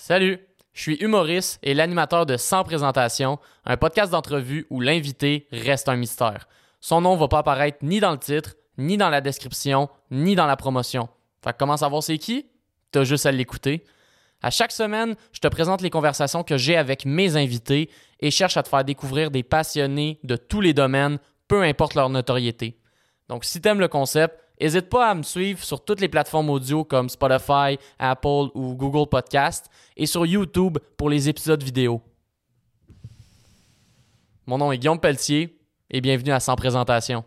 Salut, je suis humoriste et l'animateur de Sans présentation, un podcast d'entrevue où l'invité reste un mystère. Son nom va pas apparaître ni dans le titre, ni dans la description, ni dans la promotion. Fait que comment savoir c'est qui? T'as juste à l'écouter. À chaque semaine, je te présente les conversations que j'ai avec mes invités et cherche à te faire découvrir des passionnés de tous les domaines, peu importe leur notoriété. Donc si t'aimes le concept, N'hésite pas à me suivre sur toutes les plateformes audio comme Spotify, Apple ou Google Podcast et sur YouTube pour les épisodes vidéo. Mon nom est Guillaume Pelletier et bienvenue à Sans Présentation.